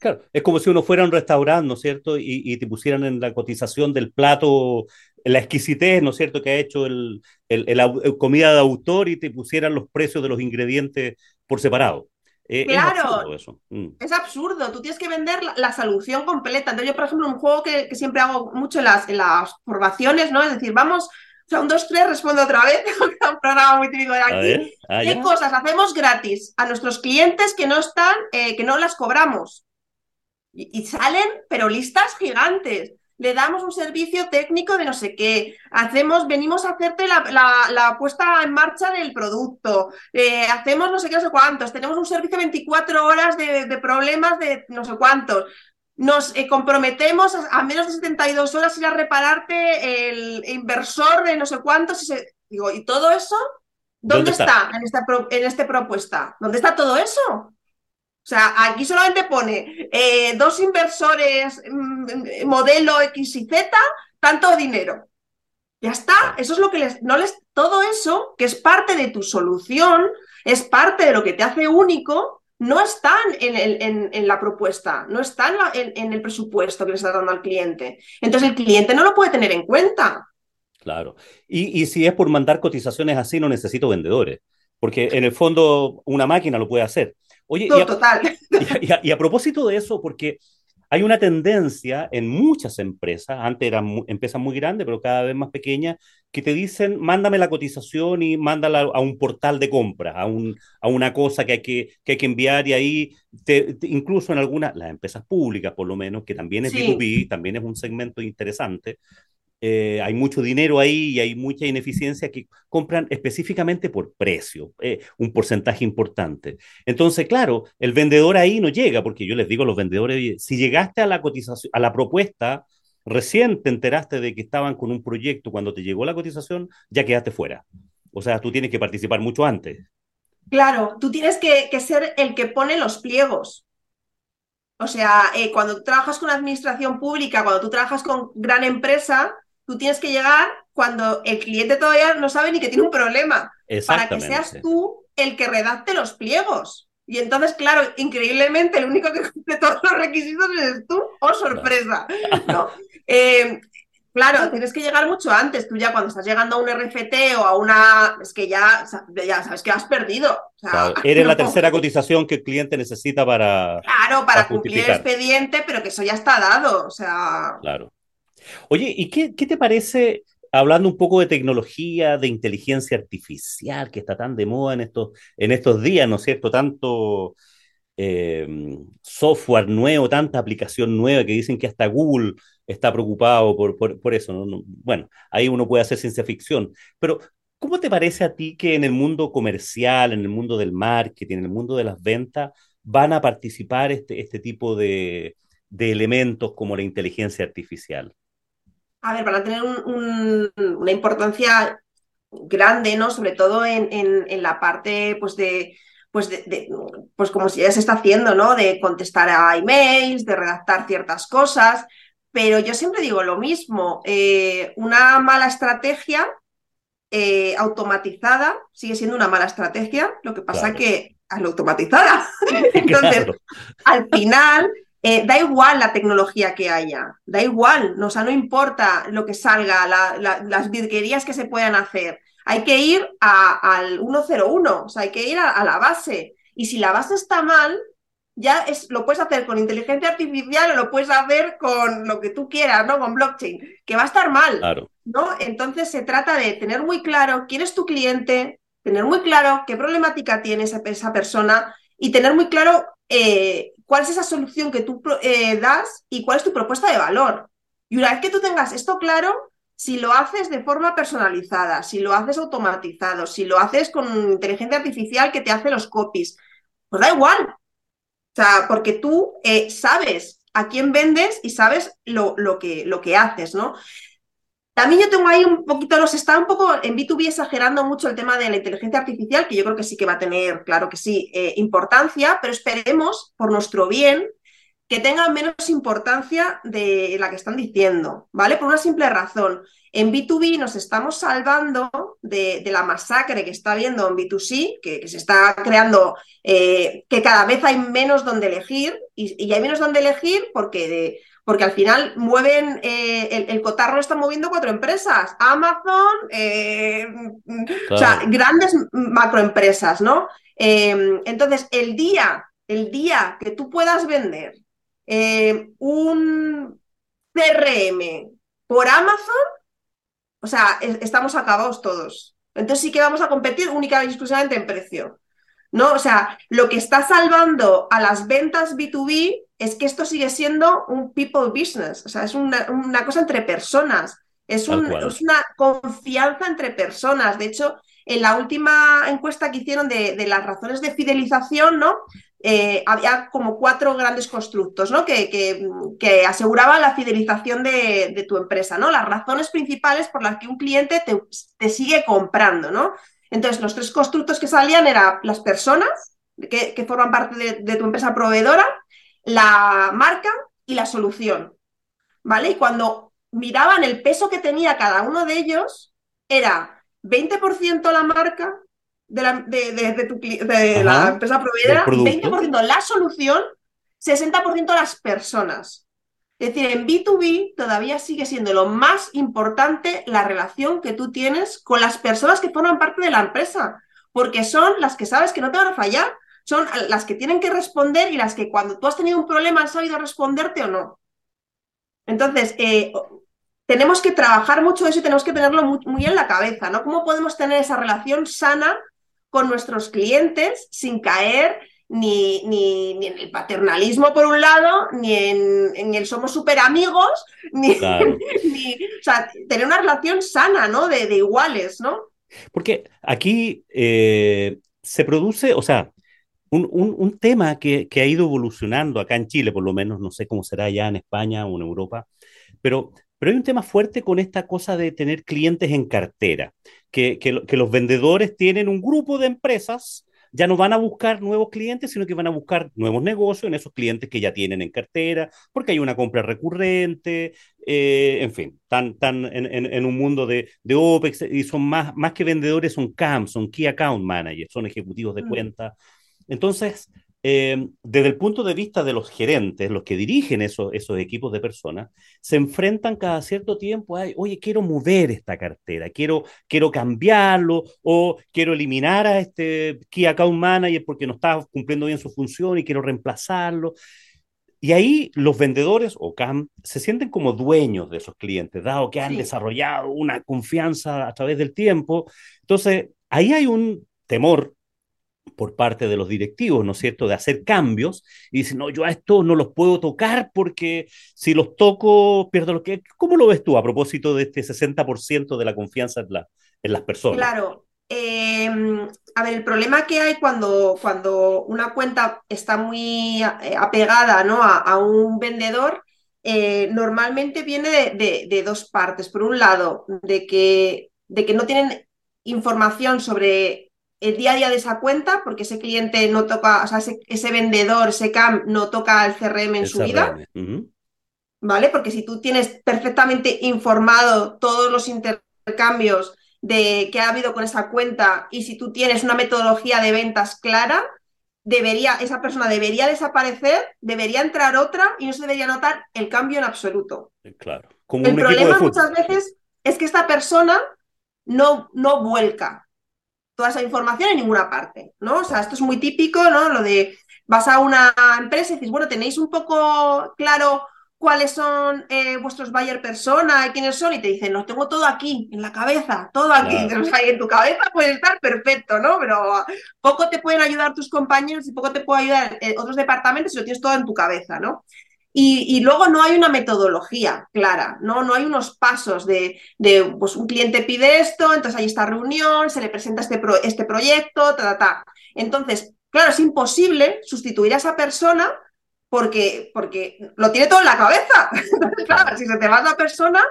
S1: Claro, es como si uno fuera a un restaurante, ¿no es cierto? Y, y te pusieran en la cotización del plato la exquisitez, ¿no es cierto?, que ha hecho el, el, el el comida de autor y te pusieran los precios de los ingredientes por separado. Eh, es
S2: Claro.
S1: absurdo eso. Mm.
S2: Es absurdo, tú tienes que vender la, la solución completa. Entonces, yo, por ejemplo, un juego que, que siempre hago mucho en las, en las formaciones, ¿no? Es decir, vamos, o sea, un, dos, tres, respondo otra vez, (laughs) un programa muy típico de
S1: A
S2: aquí.
S1: ver, ah,
S2: ¿Qué
S1: ya.
S2: cosas hacemos gratis a nuestros clientes que no están, eh, que no las cobramos? Y, y salen, pero listas gigantes. Le damos un servicio técnico de no sé qué. Hacemos, venimos a hacerte la, la- la puesta en marcha del producto. Eh, hacemos no sé qué, no sé cuántos. Tenemos un servicio 24 horas de, de problemas de no sé cuántos. Nos eh, comprometemos a, a menos de 72 horas ir a repararte el inversor de no sé cuántos. Y se- digo, ¿y todo eso?
S1: ¿Dónde
S2: ¿Dónde,
S1: está?
S2: está, en, esta pro- en esta propuesta? ¿Dónde está todo eso? O sea, aquí solamente pone eh, dos inversores, mm, modelo X y Z, tanto dinero. Ya está, eso es lo que les, no les, todo eso, que es parte de tu solución, es parte de lo que te hace único, no están en, el- en- la propuesta, no están en, el presupuesto que le estás dando al cliente. Entonces el cliente no lo puede tener en cuenta.
S1: Claro. Y, y si es por mandar cotizaciones así, no necesito vendedores, porque en el fondo una máquina lo puede hacer. Oye, y
S2: Todo
S1: a,
S2: total. (laughs)
S1: y a- y a propósito de eso, porque hay una tendencia en muchas empresas, antes eran mu- empresas muy grandes, pero cada vez más pequeñas, que te dicen, mándame la cotización y mándala a un portal de compras, a, un, a una cosa que hay que, que hay que enviar y ahí, te- te- incluso en algunas, las empresas públicas por lo menos, que también es
S2: Sí.
S1: B2B, también es un segmento interesante, eh, hay mucho dinero ahí y hay mucha ineficiencia que compran específicamente por precio, eh, un porcentaje importante. Entonces, claro, el vendedor ahí no llega, porque yo les digo a los vendedores, si llegaste a la cotización, a la propuesta, recién te enteraste de que estaban con un proyecto, cuando te llegó la cotización, ya quedaste fuera. O sea, tú tienes que participar mucho antes.
S2: Claro, tú tienes que, ser el que pone los pliegos. O sea, eh, cuando trabajas con administración pública, cuando tú trabajas con gran empresa, tú tienes que llegar cuando el cliente todavía no sabe ni que tiene un problema, para que seas tú el que redacte los pliegos. Y entonces, claro, increíblemente, el único que (laughs) cumple todos los requisitos es tú, ¡oh, sorpresa! ¿no? Eh, claro, tienes que llegar mucho antes. Tú ya cuando estás llegando a un RFT o a una... Es que ya, ya sabes que has perdido. (laughs)
S1: eres la tercera cotización que el cliente necesita para...
S2: Claro, para, cumplir el expediente, pero que eso ya está dado. O sea...
S1: Claro. Oye, ¿y qué, te parece, hablando un poco de tecnología, de inteligencia artificial, que está tan de moda en estos, en estos días, ¿no es cierto? Tanto eh, software nuevo, tanta aplicación nueva que dicen que hasta Google está preocupado por, eso. bueno, ahí uno puede hacer ciencia ficción, pero ¿cómo te parece a ti que en el mundo comercial, en el mundo del marketing, en el mundo de las ventas, van a participar este, este tipo de elementos como la inteligencia artificial?
S2: A ver, van a tener una importancia grande, ¿no? Sobre todo en, la parte, pues, de, pues, de, pues como si ya se está haciendo, ¿no? De contestar a emails, de redactar ciertas cosas, pero yo siempre digo lo mismo, eh, una mala estrategia eh, automatizada sigue siendo una mala estrategia, lo que pasa que al automatizada. (laughs) Entonces, al final eh, da igual la tecnología que haya, da igual, no, o no importa lo que salga, las virguerías que se puedan hacer. Hay que ir al 101, o sea, hay que ir a, la base. Y si la base está mal, ya es, lo puedes hacer con inteligencia artificial o lo puedes hacer con lo que tú quieras, ¿no? Con blockchain, que va a estar mal. ¿no? Entonces se trata de tener muy claro quién es tu cliente, tener muy claro qué problemática tiene esa, esa persona y tener muy claro eh, cuál es esa solución que tú eh, das y cuál es tu propuesta de valor. Y una vez que tú tengas esto claro, si lo haces de forma personalizada, si lo haces automatizado, si lo haces con inteligencia artificial que te hace los copies, pues da igual. O sea, porque tú eh, sabes a quién vendes y sabes lo, lo, que, lo que haces, ¿no? También yo tengo ahí un poquito, los está un poco en B2B exagerando mucho el tema de la inteligencia artificial, que yo creo que sí que va a tener, claro que sí, eh, importancia, pero esperemos, por nuestro bien, que tenga menos importancia de la que están diciendo, ¿vale? Por una simple razón. En B2B nos estamos salvando de, la masacre que está habiendo en B2C, que, se está creando, eh, que cada vez hay menos donde elegir, y, y hay menos donde elegir porque de, porque al final mueven, eh, el, cotarro lo están moviendo cuatro empresas, Amazon, eh, o sea, grandes macroempresas, ¿no? Em, entonces, el día, el día que tú puedas vender eh, un CRM por Amazon, o sea, estamos acabados todos. Entonces sí que vamos a competir únicamente y exclusivamente en precio. ¿No? O sea, lo que está salvando a las ventas B2B es que esto sigue siendo un people business, o sea, es una, cosa entre personas, es, una confianza entre personas. De hecho, en la última encuesta que hicieron de, las razones de fidelización, ¿no? Eh, había como cuatro grandes constructos ¿no? que, que, aseguraban la fidelización de, tu empresa, ¿no? Las razones principales por las que un cliente te, sigue comprando, ¿no? Entonces, los tres constructos que salían eran las personas que, forman parte de tu empresa proveedora, la marca y la solución. ¿Vale? Y cuando miraban el peso que tenía cada uno de ellos, era 20% la marca de la, de, la empresa proveedora, 20% la solución, 60% las personas. Es decir, en B2B todavía sigue siendo lo más importante la relación que tú tienes con las personas que forman parte de la empresa, porque son las que sabes que no te van a fallar, son las que tienen que responder y las que cuando tú has tenido un problema han sabido responderte o no. Entonces, eh, tenemos que trabajar mucho eso y tenemos que tenerlo muy, en la cabeza, ¿no? ¿Cómo podemos tener esa relación sana con nuestros clientes sin caer ni, ni, ni, en el paternalismo por un lado, ni en, en el somos súper amigos, (laughs) ni, claro. ni, o sea, tener una relación sana, ¿no? De, de iguales, ¿no?
S1: Porque aquí eh, se produce, o sea, un, un, un tema que, que, ha ido evolucionando acá en Chile, por lo menos, no sé cómo será ya en España o en Europa, pero, pero hay un tema fuerte con esta cosa de tener clientes en cartera, que, que, que los vendedores tienen un grupo de empresas ya no van a buscar nuevos clientes, sino que van a buscar nuevos negocios en esos clientes que ya tienen en cartera, porque hay una compra recurrente, eh, en fin, están, tan en, en, en, un mundo de, de, OPEX y son más, más que vendedores, son CAM, son Key Account Managers, son ejecutivos de mm. Entonces, eh, desde el punto de vista de los gerentes, los que dirigen esos, esos equipos de personas, se enfrentan cada cierto tiempo a, oye, quiero mover esta cartera, quiero, quiero cambiarlo o quiero eliminar a este Key Account Manager porque no está cumpliendo bien su función y quiero reemplazarlo. Y ahí los vendedores o CAM se sienten como dueños de esos clientes, dado que han sí. desarrollado una confianza a través del tiempo. Entonces, ahí hay un temor por parte de los directivos, ¿no es cierto?, de hacer cambios y dicen, no, yo a esto no los puedo tocar porque si los toco pierdo lo que... ¿Cómo lo ves tú a propósito de este 60% de la confianza en, en las personas?
S2: Claro. Eh, a ver, el problema que hay cuando, cuando una cuenta está muy eh, apegada ¿no? a, a un vendedor, eh, normalmente viene de, de, de, dos partes. Por un lado, de que, de que no tienen información sobre el día a día de esa cuenta, porque ese cliente no toca, o sea, ese, ese vendedor, ese CAM no toca el CRM en el su CRM. vida. Uh -huh. ¿Vale? Porque si tú tienes perfectamente informado todos los intercambios de que ha habido con esa cuenta y si tú tienes una metodología de ventas clara, debería, esa persona debería desaparecer, debería entrar otra y no se debería notar el cambio en absoluto.
S1: Claro.
S2: Como el problema muchas veces es que esta persona no, no vuelca, toda esa información en ninguna parte, ¿no? O sea, esto es muy típico, ¿no? Lo de vas a una empresa y dices, bueno, tenéis un poco claro cuáles son eh, vuestros buyer persona, quiénes son, y te dicen, lo tengo todo aquí, en la cabeza, todo aquí. Claro. (laughs) O sea, en tu cabeza puede estar perfecto, ¿no? Pero poco te pueden ayudar tus compañeros y poco te pueden ayudar eh, otros departamentos si lo tienes todo en tu cabeza, ¿no? Y, luego no hay una metodología clara, no, no hay unos pasos de, pues un cliente pide esto, entonces hay esta reunión, se le presenta este, pro, este proyecto, ta, ta, ta. Entonces, claro, es imposible sustituir a esa persona porque, porque lo tiene todo en la cabeza. (laughs) Claro, si se te va la persona,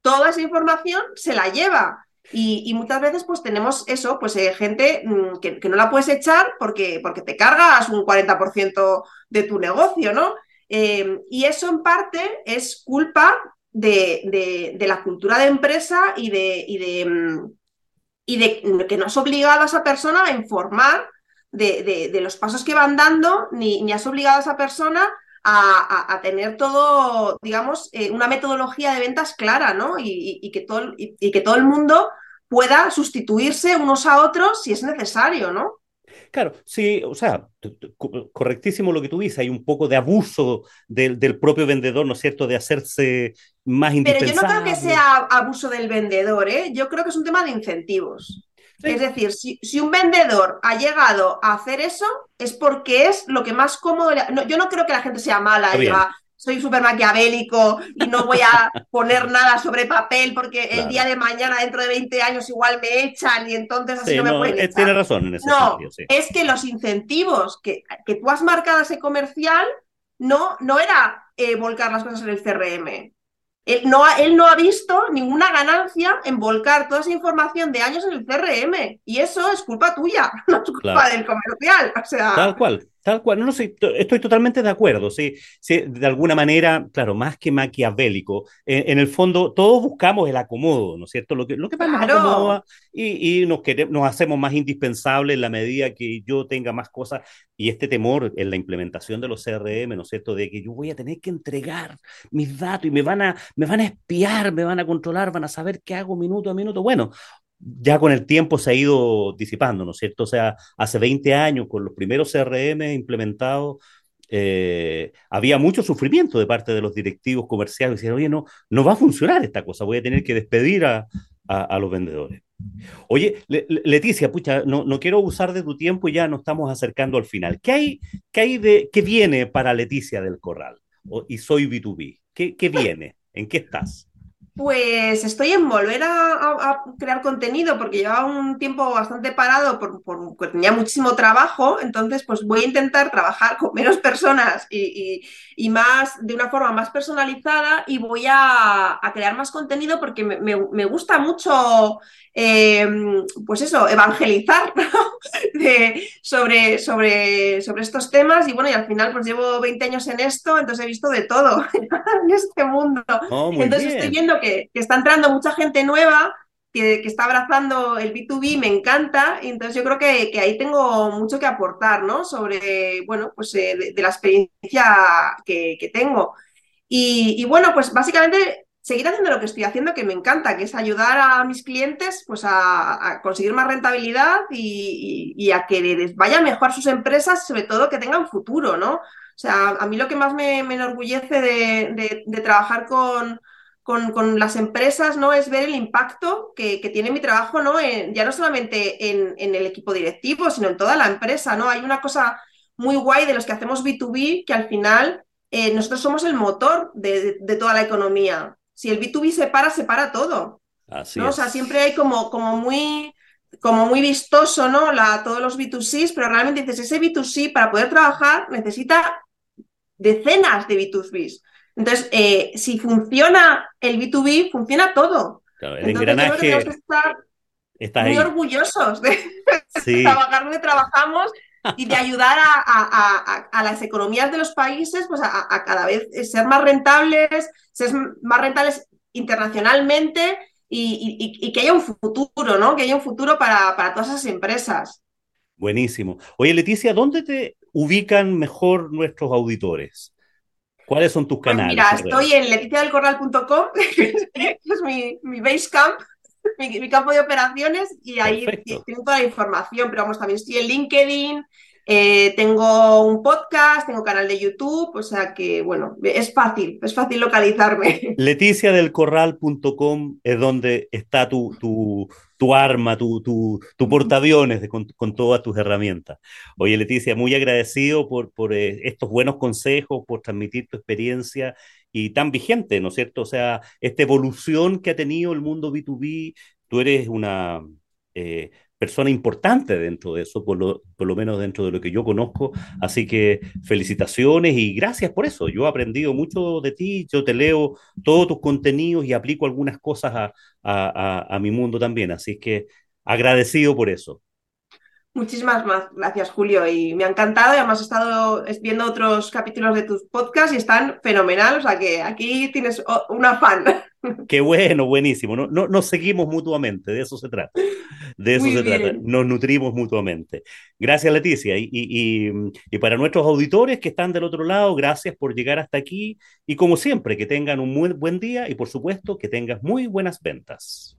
S2: toda esa información se la lleva. Y, y, muchas veces pues tenemos eso, pues eh, gente mmm, que, que, no la puedes echar porque, porque te cargas un 40% de tu negocio, ¿no? Eh, y eso en parte es culpa de, de, la cultura de empresa y de, y de, mm, y de que no has obligado a esa persona a informar de, los pasos que van dando, ni, ni has obligado a esa persona a, a, tener todo, digamos, eh, una metodología de ventas clara, ¿no? Y que todo, y, que todo el mundo pueda sustituirse unos a otros si es necesario, ¿no?
S1: Claro, sí, o sea, correctísimo lo que tú dices, hay un poco de abuso del, del propio vendedor, ¿no es cierto?, de hacerse más indispensable.
S2: Pero yo no creo que sea abuso del vendedor, ¿eh? Yo creo que es un tema de incentivos. Sí. Es decir, si, si, un vendedor ha llegado a hacer eso, es porque es lo que más cómodo. Le... No, yo no creo que la gente sea mala y diga, soy súper maquiavélico y no voy a (laughs) poner nada sobre papel porque claro. el día de mañana, dentro de 20 años, igual me echan y entonces así sí, no me pueden echar.
S1: Tiene razón en ese
S2: no,
S1: sentido. Sí.
S2: Es que los incentivos que, que tú has marcado ese comercial no, no era eh, volcar las cosas en el CRM. Él no, él no ha visto ninguna ganancia en volcar toda esa información de años en el CRM. Y eso es culpa tuya, (laughs) no es culpa claro. del comercial. O sea...
S1: Tal cual. Tal cual, no, no sí, estoy totalmente de acuerdo, sí, sí, de alguna manera, claro, más que maquiavélico, en, en, el fondo todos buscamos el acomodo, ¿no es cierto? Lo que, lo que más claro. nos acomoda y, y nos, queremos, nos hacemos más indispensables en la medida que yo tenga más cosas y este temor en la implementación de los CRM, ¿no es cierto? De que yo voy a tener que entregar mis datos y me van a, me van a espiar, me van a controlar, van a saber qué hago minuto a minuto. Bueno, ya con el tiempo se ha ido disipando, ¿no es cierto? O sea, hace 20 años, con los primeros CRM implementados, eh, había mucho sufrimiento de parte de los directivos comerciales. Decían, oye, no, no va a funcionar esta cosa, voy a tener que despedir a, a, los vendedores. Oye, Leticia, pucha, no, no, quiero abusar de tu tiempo, ya nos estamos acercando al final. ¿Qué hay, qué hay de, qué viene para Leticia del Corral? y soy B2B. ¿Qué, qué viene? ¿En qué estás?
S2: Pues estoy en volver a, crear contenido porque llevaba un tiempo bastante parado porque tenía muchísimo trabajo, entonces pues voy a intentar trabajar con menos personas y, más de una forma más personalizada y voy a, crear más contenido porque me gusta mucho eh, pues eso, evangelizar (laughs) sobre, sobre, sobre estos temas. Y bueno, y al final pues llevo 20 años en esto, entonces he visto de todo (laughs) en este mundo.
S1: Oh,
S2: entonces estoy viendo que, está entrando mucha gente nueva. Que, está abrazando el B2B, me encanta, y entonces yo creo que, ahí tengo mucho que aportar, ¿no? Sobre, bueno, pues eh, de, la experiencia que, tengo. Y, y, bueno, pues básicamente seguir haciendo lo que estoy haciendo, que me encanta, que es ayudar a mis clientes pues, a, conseguir más rentabilidad y, a que les vaya mejor sus empresas, sobre todo que tengan futuro, ¿no? O sea, a mí lo que más me, enorgullece de, trabajar con, las empresas, ¿no? Es ver el impacto que, tiene mi trabajo, ¿no? ya no solamente en, el equipo directivo, sino en toda la empresa, ¿no? Hay una cosa muy guay de los que hacemos B2B que al final eh, nosotros somos el motor de, toda la economía si el B2B se para, se para todo.
S1: Así
S2: O sea, siempre hay como, como muy como muy vistoso, ¿no? La, todos los B2Cs, pero realmente dices, ese B2C para poder trabajar necesita decenas de B2Bs. Entonces, eh, si funciona el B2B, funciona todo.
S1: Claro, el engranaje
S2: está muy orgullosos de, (laughs) trabajar donde trabajamos y de ayudar a, las economías de los países pues a, cada vez ser más rentables, ser más rentables internacionalmente y, que haya un futuro, ¿no? Que haya un futuro para, todas esas empresas.
S1: Buenísimo. Oye, Leticia, ¿dónde te ubican mejor nuestros auditores? ¿Cuáles son tus pues canales?
S2: mira, estoy en leticiadelcorral.com, (laughs) que es mi, mi base camp, mi, campo de operaciones y ahí tengo toda la información, pero vamos, también estoy en LinkedIn, eh, tengo un podcast, tengo canal de YouTube, o sea que, bueno, es fácil, es fácil localizarme. (laughs)
S1: Leticiadelcorral.com es donde está tu, tu, tu arma, tu, tu, tu portaaviones con, con, todas tus herramientas. Oye, Leticia, muy agradecido por, por eh, estos buenos consejos, por transmitir tu experiencia y tan vigente, ¿no es cierto? O sea, esta evolución que ha tenido el mundo B2B, tú eres una... Eh, persona importante dentro de eso, por lo, por lo menos dentro de lo que yo conozco. Así que felicitaciones y gracias por eso. Yo he aprendido mucho de ti, yo te leo todos tus contenidos y aplico algunas cosas a, a, a, mi mundo también. Así que agradecido por eso.
S2: Muchísimas gracias, Julio. Y me ha encantado. Y además he estado viendo otros capítulos de tus podcasts y están fenomenal. O sea que aquí tienes una fan. (laughs)
S1: Qué bueno, buenísimo. No, no, nos seguimos mutuamente, de eso se trata. De eso se trata. Nos nutrimos mutuamente. Gracias, Leticia. Y, y, y, para nuestros auditores que están del otro lado, gracias por llegar hasta aquí. Y como siempre, que tengan un muy buen día y por supuesto que tengas muy buenas ventas.